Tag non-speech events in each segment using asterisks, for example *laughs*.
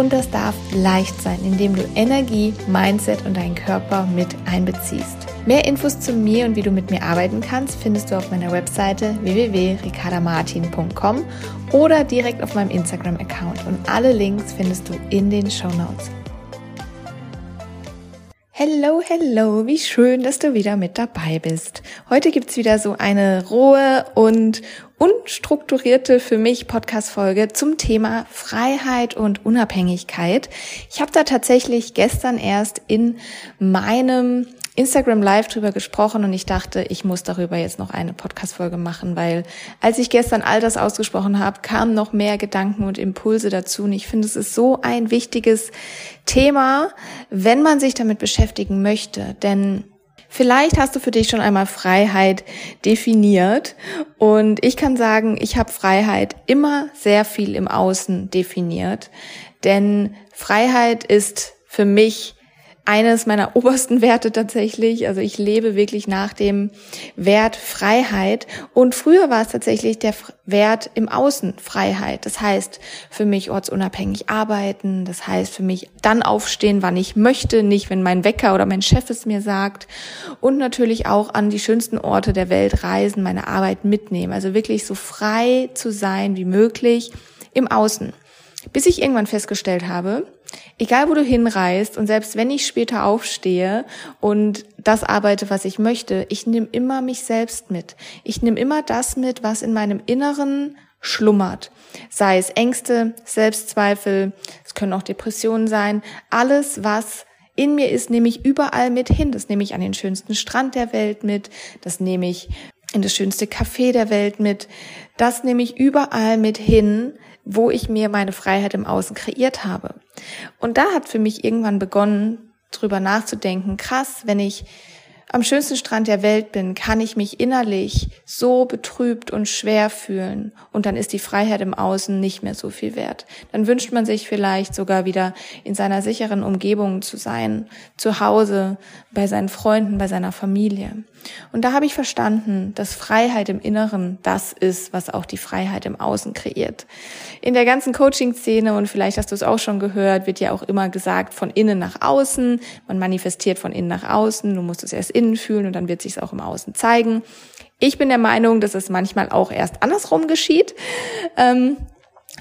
Und das darf leicht sein, indem du Energie, Mindset und deinen Körper mit einbeziehst. Mehr Infos zu mir und wie du mit mir arbeiten kannst, findest du auf meiner Webseite www.ricardamartin.com oder direkt auf meinem Instagram-Account. Und alle Links findest du in den Show Notes. Hello, hello, wie schön, dass du wieder mit dabei bist. Heute gibt's wieder so eine rohe und unstrukturierte für mich Podcast-Folge zum Thema Freiheit und Unabhängigkeit. Ich habe da tatsächlich gestern erst in meinem Instagram Live drüber gesprochen und ich dachte, ich muss darüber jetzt noch eine Podcast-Folge machen, weil als ich gestern all das ausgesprochen habe, kamen noch mehr Gedanken und Impulse dazu und ich finde, es ist so ein wichtiges Thema, wenn man sich damit beschäftigen möchte, denn Vielleicht hast du für dich schon einmal Freiheit definiert. Und ich kann sagen, ich habe Freiheit immer sehr viel im Außen definiert, denn Freiheit ist für mich eines meiner obersten Werte tatsächlich. Also ich lebe wirklich nach dem Wert Freiheit. Und früher war es tatsächlich der Wert im Außen Freiheit. Das heißt für mich ortsunabhängig arbeiten. Das heißt für mich dann aufstehen, wann ich möchte, nicht wenn mein Wecker oder mein Chef es mir sagt. Und natürlich auch an die schönsten Orte der Welt reisen, meine Arbeit mitnehmen. Also wirklich so frei zu sein wie möglich im Außen. Bis ich irgendwann festgestellt habe, egal wo du hinreist und selbst wenn ich später aufstehe und das arbeite, was ich möchte, ich nehme immer mich selbst mit. Ich nehme immer das mit, was in meinem Inneren schlummert. Sei es Ängste, Selbstzweifel, es können auch Depressionen sein. Alles, was in mir ist, nehme ich überall mit hin. Das nehme ich an den schönsten Strand der Welt mit. Das nehme ich in das schönste Café der Welt mit. Das nehme ich überall mit hin, wo ich mir meine Freiheit im Außen kreiert habe. Und da hat für mich irgendwann begonnen, drüber nachzudenken, krass, wenn ich am schönsten Strand der Welt bin, kann ich mich innerlich so betrübt und schwer fühlen und dann ist die Freiheit im Außen nicht mehr so viel wert. Dann wünscht man sich vielleicht sogar wieder in seiner sicheren Umgebung zu sein, zu Hause, bei seinen Freunden, bei seiner Familie. Und da habe ich verstanden, dass Freiheit im Inneren das ist, was auch die Freiheit im Außen kreiert. In der ganzen Coaching-Szene, und vielleicht hast du es auch schon gehört, wird ja auch immer gesagt, von innen nach außen. Man manifestiert von innen nach außen. Du musst es erst innen fühlen und dann wird sich es auch im Außen zeigen. Ich bin der Meinung, dass es manchmal auch erst andersrum geschieht. Ähm,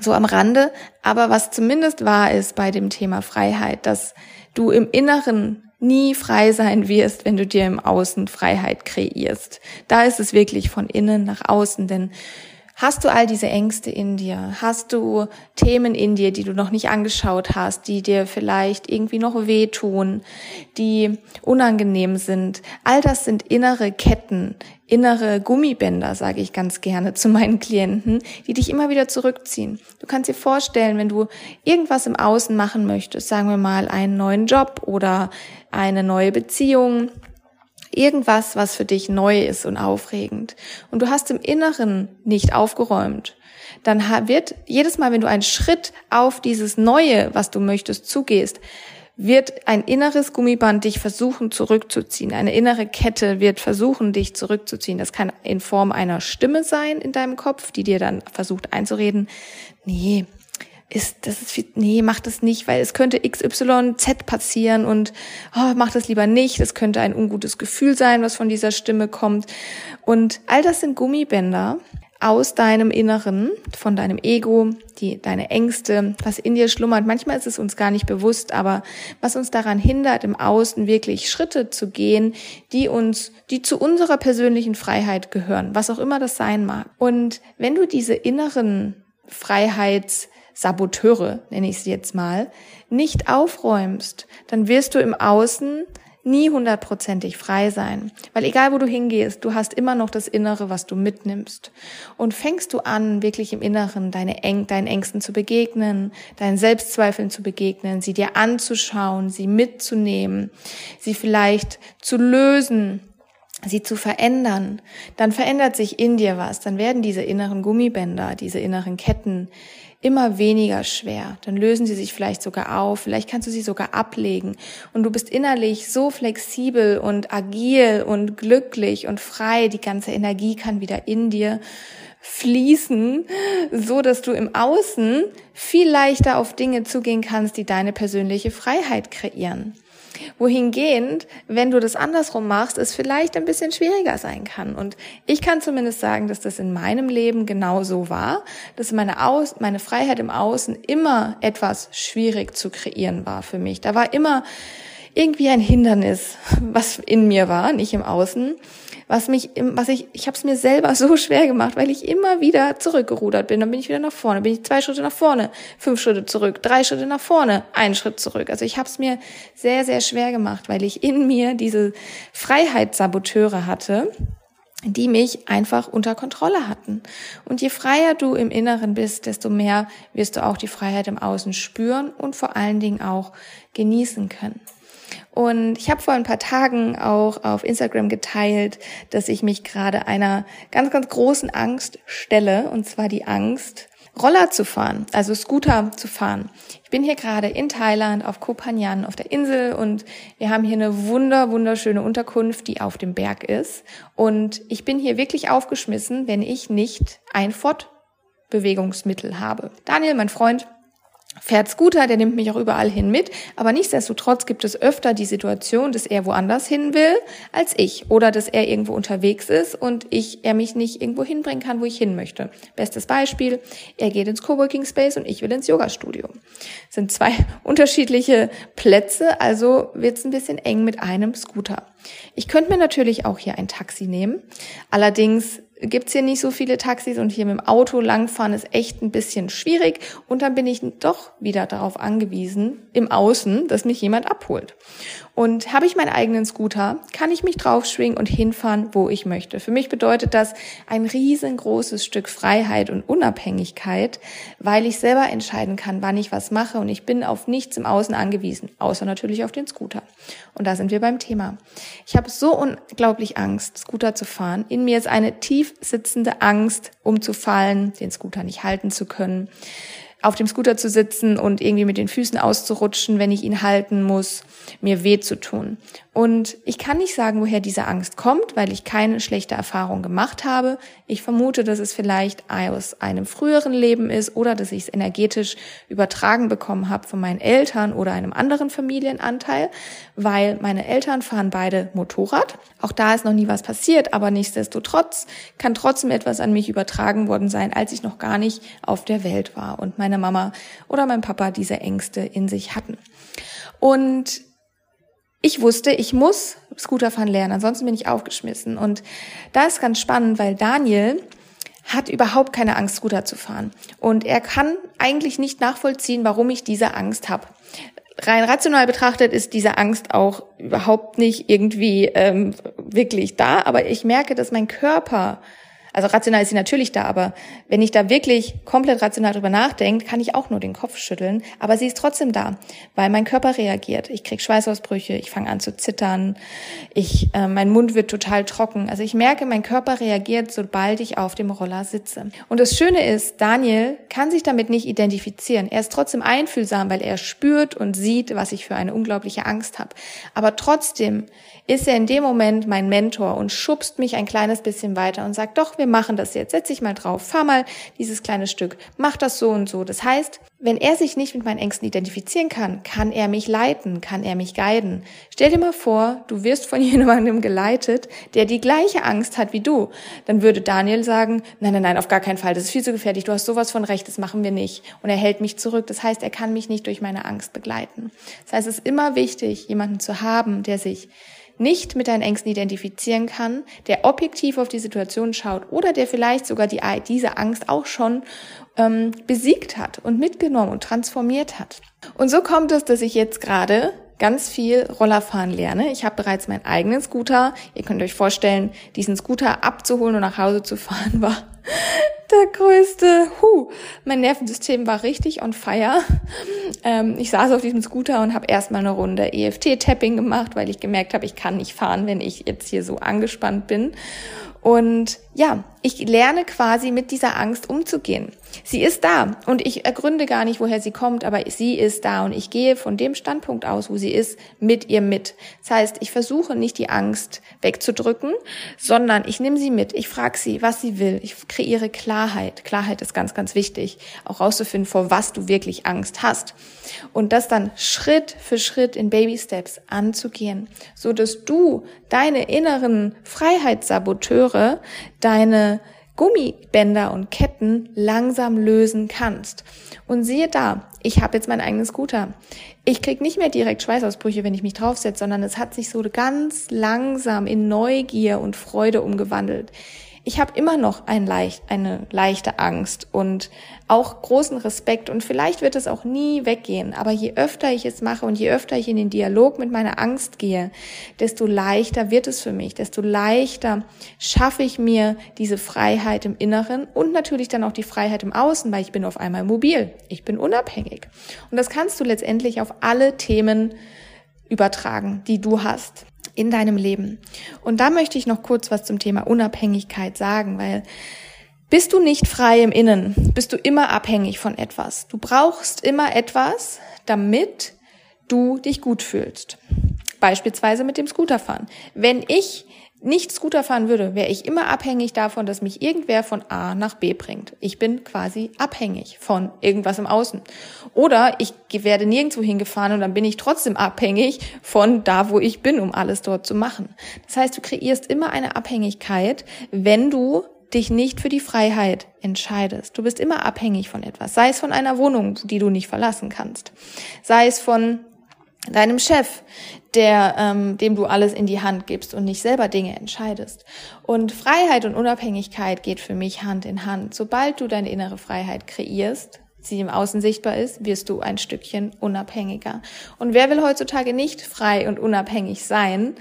so am Rande. Aber was zumindest wahr ist bei dem Thema Freiheit, dass du im Inneren nie frei sein wirst, wenn du dir im Außen Freiheit kreierst. Da ist es wirklich von innen nach außen, denn Hast du all diese Ängste in dir? Hast du Themen in dir, die du noch nicht angeschaut hast, die dir vielleicht irgendwie noch wehtun, die unangenehm sind? All das sind innere Ketten, innere Gummibänder, sage ich ganz gerne zu meinen Klienten, die dich immer wieder zurückziehen. Du kannst dir vorstellen, wenn du irgendwas im Außen machen möchtest, sagen wir mal einen neuen Job oder eine neue Beziehung, Irgendwas, was für dich neu ist und aufregend. Und du hast im Inneren nicht aufgeräumt. Dann wird jedes Mal, wenn du einen Schritt auf dieses Neue, was du möchtest, zugehst, wird ein inneres Gummiband dich versuchen zurückzuziehen. Eine innere Kette wird versuchen, dich zurückzuziehen. Das kann in Form einer Stimme sein in deinem Kopf, die dir dann versucht einzureden, nee, ist, das ist, nee, mach das nicht, weil es könnte XYZ passieren und oh, mach das lieber nicht. Es könnte ein ungutes Gefühl sein, was von dieser Stimme kommt. Und all das sind Gummibänder aus deinem Inneren, von deinem Ego, die, deine Ängste, was in dir schlummert. Manchmal ist es uns gar nicht bewusst, aber was uns daran hindert, im Außen wirklich Schritte zu gehen, die uns, die zu unserer persönlichen Freiheit gehören, was auch immer das sein mag. Und wenn du diese inneren Freiheits Saboteure, nenne ich sie jetzt mal, nicht aufräumst, dann wirst du im Außen nie hundertprozentig frei sein. Weil egal wo du hingehst, du hast immer noch das Innere, was du mitnimmst. Und fängst du an, wirklich im Inneren deine Äng deinen Ängsten zu begegnen, deinen Selbstzweifeln zu begegnen, sie dir anzuschauen, sie mitzunehmen, sie vielleicht zu lösen, sie zu verändern, dann verändert sich in dir was. Dann werden diese inneren Gummibänder, diese inneren Ketten immer weniger schwer. Dann lösen sie sich vielleicht sogar auf, vielleicht kannst du sie sogar ablegen und du bist innerlich so flexibel und agil und glücklich und frei. Die ganze Energie kann wieder in dir fließen, so dass du im Außen viel leichter auf Dinge zugehen kannst, die deine persönliche Freiheit kreieren wohingehend, wenn du das andersrum machst, es vielleicht ein bisschen schwieriger sein kann. Und ich kann zumindest sagen, dass das in meinem Leben genau so war, dass meine, Aus meine Freiheit im Außen immer etwas schwierig zu kreieren war für mich. Da war immer irgendwie ein Hindernis, was in mir war, nicht im Außen was mich, was ich, ich habe es mir selber so schwer gemacht, weil ich immer wieder zurückgerudert bin. Dann bin ich wieder nach vorne, bin ich zwei Schritte nach vorne, fünf Schritte zurück, drei Schritte nach vorne, einen Schritt zurück. Also ich habe es mir sehr, sehr schwer gemacht, weil ich in mir diese Freiheitssaboteure hatte, die mich einfach unter Kontrolle hatten. Und je freier du im Inneren bist, desto mehr wirst du auch die Freiheit im Außen spüren und vor allen Dingen auch genießen können. Und ich habe vor ein paar Tagen auch auf Instagram geteilt, dass ich mich gerade einer ganz, ganz großen Angst stelle, und zwar die Angst, Roller zu fahren, also Scooter zu fahren. Ich bin hier gerade in Thailand auf Koh Phangan auf der Insel und wir haben hier eine wunder, wunderschöne Unterkunft, die auf dem Berg ist. Und ich bin hier wirklich aufgeschmissen, wenn ich nicht ein Fortbewegungsmittel habe. Daniel, mein Freund, fährt Scooter, der nimmt mich auch überall hin mit, aber nichtsdestotrotz gibt es öfter die Situation, dass er woanders hin will als ich oder dass er irgendwo unterwegs ist und ich er mich nicht irgendwo hinbringen kann, wo ich hin möchte. Bestes Beispiel, er geht ins Coworking Space und ich will ins Yoga Studio. Das sind zwei *laughs* unterschiedliche Plätze, also wird es ein bisschen eng mit einem Scooter. Ich könnte mir natürlich auch hier ein Taxi nehmen. Allerdings gibt's hier nicht so viele Taxis und hier mit dem Auto langfahren ist echt ein bisschen schwierig und dann bin ich doch wieder darauf angewiesen, im Außen, dass mich jemand abholt. Und habe ich meinen eigenen Scooter, kann ich mich draufschwingen und hinfahren, wo ich möchte. Für mich bedeutet das ein riesengroßes Stück Freiheit und Unabhängigkeit, weil ich selber entscheiden kann, wann ich was mache und ich bin auf nichts im Außen angewiesen, außer natürlich auf den Scooter. Und da sind wir beim Thema. Ich habe so unglaublich Angst, Scooter zu fahren. In mir ist eine tief sitzende Angst, umzufallen, den Scooter nicht halten zu können auf dem Scooter zu sitzen und irgendwie mit den Füßen auszurutschen, wenn ich ihn halten muss, mir weh zu tun. Und ich kann nicht sagen, woher diese Angst kommt, weil ich keine schlechte Erfahrung gemacht habe. Ich vermute, dass es vielleicht aus einem früheren Leben ist oder dass ich es energetisch übertragen bekommen habe von meinen Eltern oder einem anderen Familienanteil, weil meine Eltern fahren beide Motorrad. Auch da ist noch nie was passiert, aber nichtsdestotrotz kann trotzdem etwas an mich übertragen worden sein, als ich noch gar nicht auf der Welt war und meine Mama oder mein Papa diese Ängste in sich hatten. Und ich wusste, ich muss Scooterfahren lernen, ansonsten bin ich aufgeschmissen. Und da ist ganz spannend, weil Daniel hat überhaupt keine Angst, Scooter zu fahren. Und er kann eigentlich nicht nachvollziehen, warum ich diese Angst habe. Rein rational betrachtet ist diese Angst auch überhaupt nicht irgendwie ähm, wirklich da, aber ich merke, dass mein Körper also rational ist sie natürlich da, aber wenn ich da wirklich komplett rational drüber nachdenke, kann ich auch nur den Kopf schütteln. Aber sie ist trotzdem da, weil mein Körper reagiert. Ich krieg Schweißausbrüche, ich fange an zu zittern, ich, äh, mein Mund wird total trocken. Also ich merke, mein Körper reagiert, sobald ich auf dem Roller sitze. Und das Schöne ist, Daniel kann sich damit nicht identifizieren. Er ist trotzdem einfühlsam, weil er spürt und sieht, was ich für eine unglaubliche Angst habe. Aber trotzdem ist er in dem Moment mein Mentor und schubst mich ein kleines bisschen weiter und sagt, doch, wir machen das jetzt, setz dich mal drauf, fahr mal dieses kleine Stück, mach das so und so. Das heißt, wenn er sich nicht mit meinen Ängsten identifizieren kann, kann er mich leiten, kann er mich guiden. Stell dir mal vor, du wirst von *laughs* jemandem geleitet, der die gleiche Angst hat wie du. Dann würde Daniel sagen, nein, nein, nein, auf gar keinen Fall, das ist viel zu gefährlich, du hast sowas von Recht, das machen wir nicht. Und er hält mich zurück. Das heißt, er kann mich nicht durch meine Angst begleiten. Das heißt, es ist immer wichtig, jemanden zu haben, der sich nicht mit deinen Ängsten identifizieren kann, der objektiv auf die Situation schaut oder der vielleicht sogar die, diese Angst auch schon ähm, besiegt hat und mitgenommen und transformiert hat. Und so kommt es, dass ich jetzt gerade ganz viel Rollerfahren lerne. Ich habe bereits meinen eigenen Scooter. Ihr könnt euch vorstellen, diesen Scooter abzuholen und nach Hause zu fahren *laughs* war der größte, huh, mein Nervensystem war richtig on fire. Ähm, ich saß auf diesem Scooter und habe erstmal eine Runde EFT-Tapping gemacht, weil ich gemerkt habe, ich kann nicht fahren, wenn ich jetzt hier so angespannt bin. Und ja, ich lerne quasi mit dieser Angst umzugehen. Sie ist da und ich ergründe gar nicht, woher sie kommt, aber sie ist da und ich gehe von dem Standpunkt aus, wo sie ist, mit ihr mit. Das heißt, ich versuche nicht die Angst wegzudrücken, sondern ich nehme sie mit. Ich frage sie, was sie will. Ich kreiere Klarheit. Klarheit ist ganz, ganz wichtig, auch rauszufinden, vor was du wirklich Angst hast. Und das dann Schritt für Schritt in Baby Steps anzugehen, so dass du deine inneren Freiheitssaboteure, deine Gummibänder und Ketten langsam lösen kannst. Und siehe da, ich habe jetzt meinen eigenen Scooter. Ich krieg nicht mehr direkt Schweißausbrüche, wenn ich mich draufsetze, sondern es hat sich so ganz langsam in Neugier und Freude umgewandelt ich habe immer noch ein leicht, eine leichte Angst und auch großen Respekt und vielleicht wird es auch nie weggehen. Aber je öfter ich es mache und je öfter ich in den Dialog mit meiner Angst gehe, desto leichter wird es für mich, desto leichter schaffe ich mir diese Freiheit im Inneren und natürlich dann auch die Freiheit im Außen, weil ich bin auf einmal mobil, ich bin unabhängig. Und das kannst du letztendlich auf alle Themen übertragen, die du hast in deinem Leben. Und da möchte ich noch kurz was zum Thema Unabhängigkeit sagen, weil bist du nicht frei im Innen, bist du immer abhängig von etwas. Du brauchst immer etwas, damit du dich gut fühlst. Beispielsweise mit dem Scooterfahren. Wenn ich nicht Scooter fahren würde, wäre ich immer abhängig davon, dass mich irgendwer von A nach B bringt. Ich bin quasi abhängig von irgendwas im Außen. Oder ich werde nirgendwo hingefahren und dann bin ich trotzdem abhängig von da, wo ich bin, um alles dort zu machen. Das heißt, du kreierst immer eine Abhängigkeit, wenn du dich nicht für die Freiheit entscheidest. Du bist immer abhängig von etwas. Sei es von einer Wohnung, die du nicht verlassen kannst. Sei es von deinem Chef, der, ähm, dem du alles in die Hand gibst und nicht selber Dinge entscheidest. Und Freiheit und Unabhängigkeit geht für mich Hand in Hand. Sobald du deine innere Freiheit kreierst, sie im Außen sichtbar ist, wirst du ein Stückchen unabhängiger. Und wer will heutzutage nicht frei und unabhängig sein?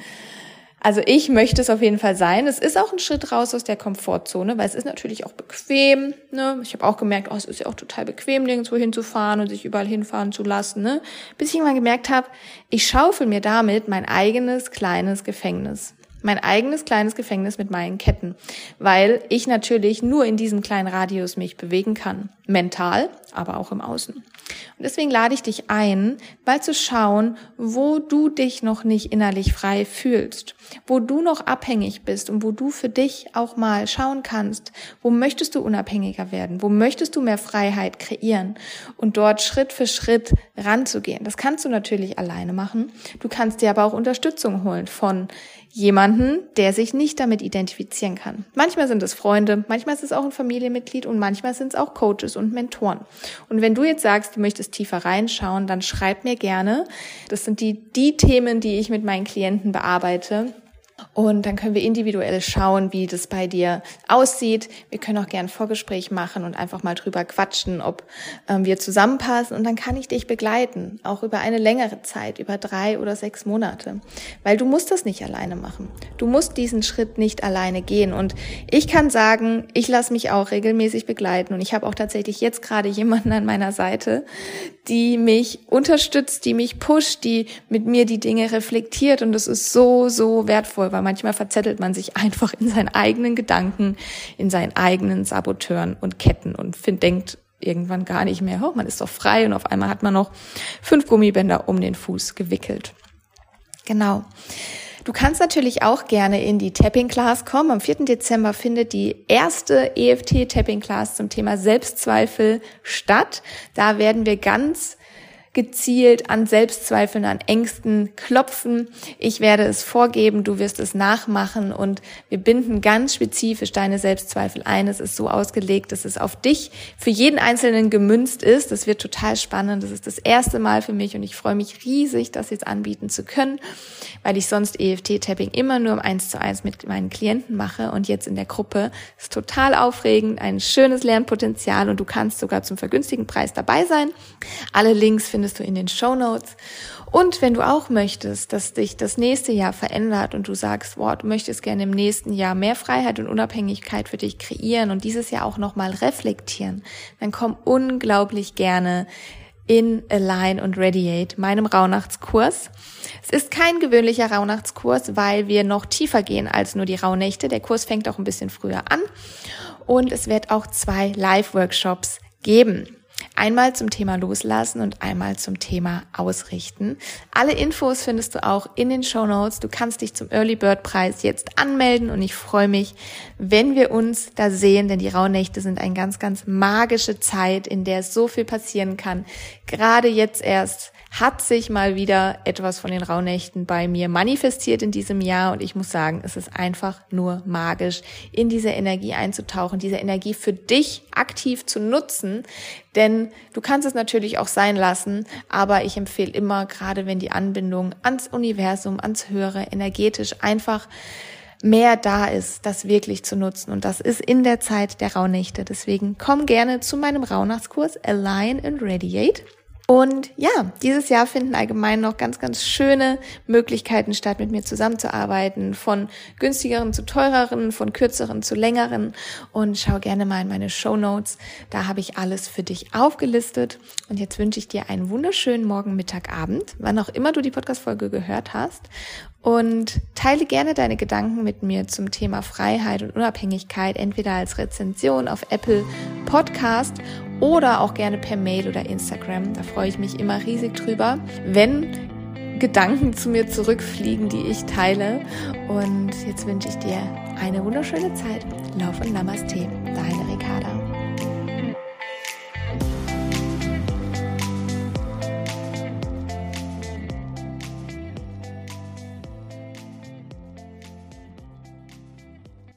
Also ich möchte es auf jeden Fall sein. Es ist auch ein Schritt raus aus der Komfortzone, weil es ist natürlich auch bequem. Ne? Ich habe auch gemerkt, oh, es ist ja auch total bequem, nirgendwo hinzufahren und sich überall hinfahren zu lassen. Ne? Bis ich irgendwann gemerkt habe, ich schaufel mir damit mein eigenes kleines Gefängnis. Mein eigenes kleines Gefängnis mit meinen Ketten, weil ich natürlich nur in diesem kleinen Radius mich bewegen kann. Mental, aber auch im Außen. Und deswegen lade ich dich ein, mal zu schauen, wo du dich noch nicht innerlich frei fühlst, wo du noch abhängig bist und wo du für dich auch mal schauen kannst, wo möchtest du unabhängiger werden, wo möchtest du mehr Freiheit kreieren und dort Schritt für Schritt ranzugehen. Das kannst du natürlich alleine machen. Du kannst dir aber auch Unterstützung holen von jemanden, der sich nicht damit identifizieren kann. Manchmal sind es Freunde, manchmal ist es auch ein Familienmitglied und manchmal sind es auch Coaches und Mentoren. Und wenn du jetzt sagst, du möchtest tiefer reinschauen, dann schreib mir gerne. Das sind die, die Themen, die ich mit meinen Klienten bearbeite. Und dann können wir individuell schauen, wie das bei dir aussieht. Wir können auch gerne ein Vorgespräch machen und einfach mal drüber quatschen, ob ähm, wir zusammenpassen. Und dann kann ich dich begleiten, auch über eine längere Zeit, über drei oder sechs Monate. Weil du musst das nicht alleine machen. Du musst diesen Schritt nicht alleine gehen. Und ich kann sagen, ich lasse mich auch regelmäßig begleiten. Und ich habe auch tatsächlich jetzt gerade jemanden an meiner Seite, die mich unterstützt, die mich pusht, die mit mir die Dinge reflektiert. Und das ist so, so wertvoll weil manchmal verzettelt man sich einfach in seinen eigenen Gedanken, in seinen eigenen Saboteuren und Ketten und find, denkt irgendwann gar nicht mehr, oh, man ist doch frei und auf einmal hat man noch fünf Gummibänder um den Fuß gewickelt. Genau. Du kannst natürlich auch gerne in die Tapping Class kommen. Am 4. Dezember findet die erste EFT Tapping Class zum Thema Selbstzweifel statt. Da werden wir ganz gezielt an Selbstzweifeln, an Ängsten klopfen. Ich werde es vorgeben, du wirst es nachmachen und wir binden ganz spezifisch deine Selbstzweifel ein. Es ist so ausgelegt, dass es auf dich für jeden Einzelnen gemünzt ist. Das wird total spannend. Das ist das erste Mal für mich und ich freue mich riesig, das jetzt anbieten zu können, weil ich sonst EFT-Tapping immer nur im Eins zu eins mit meinen Klienten mache und jetzt in der Gruppe ist total aufregend, ein schönes Lernpotenzial und du kannst sogar zum vergünstigten Preis dabei sein. Alle Links findest du in den Show Notes. Und wenn du auch möchtest, dass dich das nächste Jahr verändert und du sagst, boah, du möchtest gerne im nächsten Jahr mehr Freiheit und Unabhängigkeit für dich kreieren und dieses Jahr auch nochmal reflektieren, dann komm unglaublich gerne in Align und Radiate, meinem Rauhnachtskurs. Es ist kein gewöhnlicher Rauhnachtskurs, weil wir noch tiefer gehen als nur die Rauhnächte. Der Kurs fängt auch ein bisschen früher an und es wird auch zwei Live-Workshops geben. Einmal zum Thema Loslassen und einmal zum Thema Ausrichten. Alle Infos findest du auch in den Show Notes. Du kannst dich zum Early Bird Preis jetzt anmelden und ich freue mich, wenn wir uns da sehen, denn die Rauhnächte sind eine ganz, ganz magische Zeit, in der so viel passieren kann. Gerade jetzt erst hat sich mal wieder etwas von den Rauhnächten bei mir manifestiert in diesem Jahr und ich muss sagen, es ist einfach nur magisch, in diese Energie einzutauchen, diese Energie für dich aktiv zu nutzen, denn du kannst es natürlich auch sein lassen, aber ich empfehle immer, gerade wenn die Anbindung ans Universum, ans Höhere, energetisch einfach mehr da ist, das wirklich zu nutzen. Und das ist in der Zeit der Rauhnächte. Deswegen komm gerne zu meinem Rauhnachtskurs Align and Radiate. Und ja, dieses Jahr finden allgemein noch ganz, ganz schöne Möglichkeiten statt, mit mir zusammenzuarbeiten. Von günstigeren zu teureren, von kürzeren zu längeren. Und schau gerne mal in meine Show Notes. Da habe ich alles für dich aufgelistet. Und jetzt wünsche ich dir einen wunderschönen Morgen, Mittag, Abend, wann auch immer du die Podcast-Folge gehört hast. Und teile gerne deine Gedanken mit mir zum Thema Freiheit und Unabhängigkeit, entweder als Rezension auf Apple Podcast oder auch gerne per Mail oder Instagram. Da freue ich mich immer riesig drüber, wenn Gedanken zu mir zurückfliegen, die ich teile. Und jetzt wünsche ich dir eine wunderschöne Zeit. Lauf und Namaste, deine.